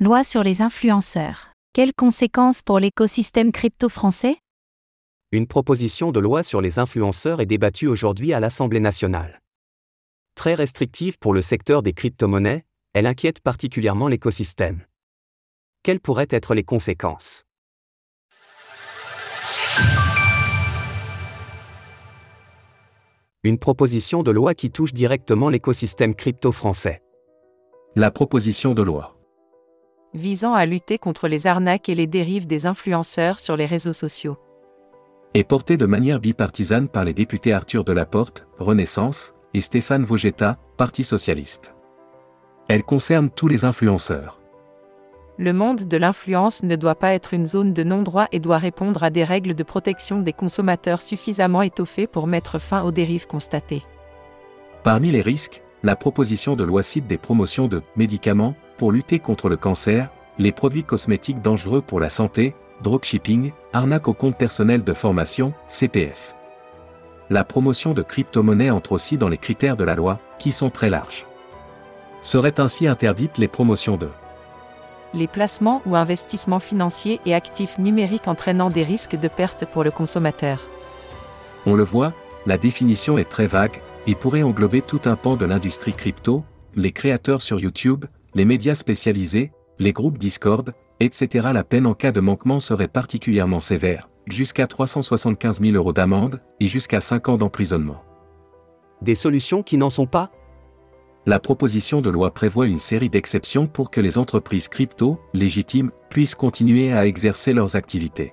Loi sur les influenceurs. Quelles conséquences pour l'écosystème crypto français? Une proposition de loi sur les influenceurs est débattue aujourd'hui à l'Assemblée nationale. Très restrictive pour le secteur des crypto-monnaies, elle inquiète particulièrement l'écosystème. Quelles pourraient être les conséquences? Une proposition de loi qui touche directement l'écosystème crypto français. La proposition de loi visant à lutter contre les arnaques et les dérives des influenceurs sur les réseaux sociaux. est portée de manière bipartisane par les députés Arthur Delaporte, Renaissance, et Stéphane Vogetta, Parti socialiste. Elle concerne tous les influenceurs. Le monde de l'influence ne doit pas être une zone de non-droit et doit répondre à des règles de protection des consommateurs suffisamment étoffées pour mettre fin aux dérives constatées. Parmi les risques, la proposition de loi cite des promotions de médicaments pour lutter contre le cancer, les produits cosmétiques dangereux pour la santé, dropshipping, arnaque au compte personnel de formation, CPF. La promotion de crypto-monnaies entre aussi dans les critères de la loi, qui sont très larges. Seraient ainsi interdites les promotions de Les placements ou investissements financiers et actifs numériques entraînant des risques de perte pour le consommateur. On le voit, la définition est très vague, et pourrait englober tout un pan de l'industrie crypto, les créateurs sur YouTube, les médias spécialisés, les groupes Discord, etc. La peine en cas de manquement serait particulièrement sévère, jusqu'à 375 000 euros d'amende et jusqu'à 5 ans d'emprisonnement. Des solutions qui n'en sont pas? La proposition de loi prévoit une série d'exceptions pour que les entreprises crypto, légitimes, puissent continuer à exercer leurs activités.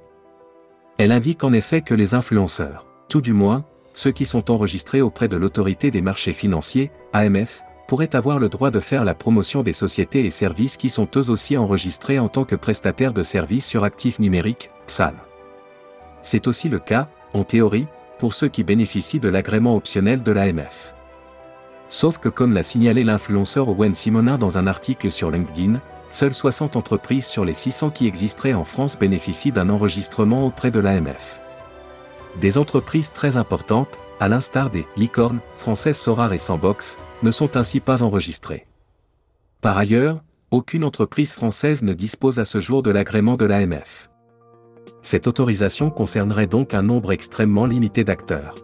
Elle indique en effet que les influenceurs, tout du moins, ceux qui sont enregistrés auprès de l'autorité des marchés financiers, AMF, pourraient avoir le droit de faire la promotion des sociétés et services qui sont eux aussi enregistrés en tant que prestataires de services sur actifs numériques, PSAL. C'est aussi le cas, en théorie, pour ceux qui bénéficient de l'agrément optionnel de l'AMF. Sauf que comme l'a signalé l'influenceur Owen Simonin dans un article sur LinkedIn, seules 60 entreprises sur les 600 qui existeraient en France bénéficient d'un enregistrement auprès de l'AMF. Des entreprises très importantes, à l'instar des licornes françaises Sorar et Sandbox, ne sont ainsi pas enregistrées. Par ailleurs, aucune entreprise française ne dispose à ce jour de l'agrément de l'AMF. Cette autorisation concernerait donc un nombre extrêmement limité d'acteurs.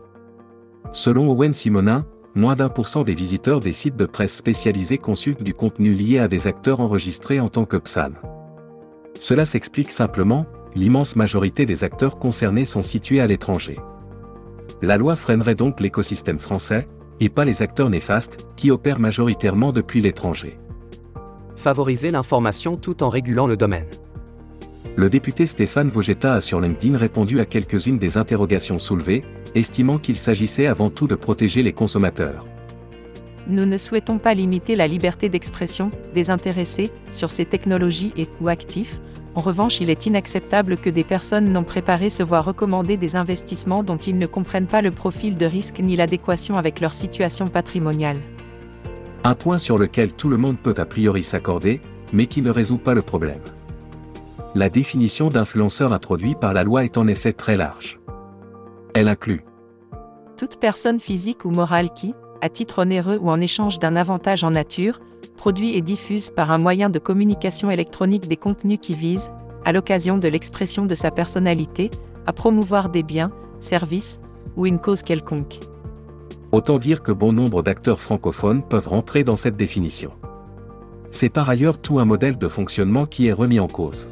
Selon Owen Simonin, moins d'un pour cent des visiteurs des sites de presse spécialisés consultent du contenu lié à des acteurs enregistrés en tant que PSAN. Cela s'explique simplement, l'immense majorité des acteurs concernés sont situés à l'étranger. La loi freinerait donc l'écosystème français, et pas les acteurs néfastes, qui opèrent majoritairement depuis l'étranger. Favoriser l'information tout en régulant le domaine. Le député Stéphane Vogetta a sur LinkedIn répondu à quelques-unes des interrogations soulevées, estimant qu'il s'agissait avant tout de protéger les consommateurs. Nous ne souhaitons pas limiter la liberté d'expression des intéressés sur ces technologies et ou actifs, en revanche, il est inacceptable que des personnes non préparées se voient recommander des investissements dont ils ne comprennent pas le profil de risque ni l'adéquation avec leur situation patrimoniale. Un point sur lequel tout le monde peut a priori s'accorder, mais qui ne résout pas le problème. La définition d'influenceur introduite par la loi est en effet très large. Elle inclut toute personne physique ou morale qui, à titre onéreux ou en échange d'un avantage en nature, produit et diffuse par un moyen de communication électronique des contenus qui visent, à l'occasion de l'expression de sa personnalité, à promouvoir des biens, services ou une cause quelconque. Autant dire que bon nombre d'acteurs francophones peuvent rentrer dans cette définition. C'est par ailleurs tout un modèle de fonctionnement qui est remis en cause.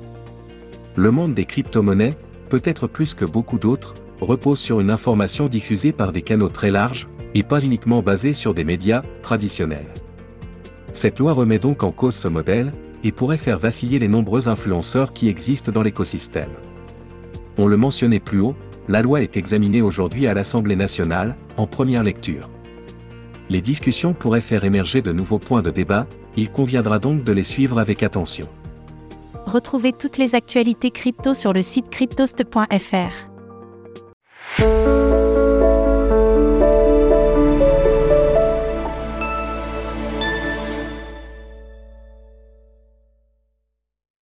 Le monde des crypto-monnaies, peut-être plus que beaucoup d'autres, repose sur une information diffusée par des canaux très larges, et pas uniquement basée sur des médias traditionnels. Cette loi remet donc en cause ce modèle, et pourrait faire vaciller les nombreux influenceurs qui existent dans l'écosystème. On le mentionnait plus haut, la loi est examinée aujourd'hui à l'Assemblée nationale, en première lecture. Les discussions pourraient faire émerger de nouveaux points de débat, il conviendra donc de les suivre avec attention. Retrouvez toutes les actualités crypto sur le site cryptost.fr.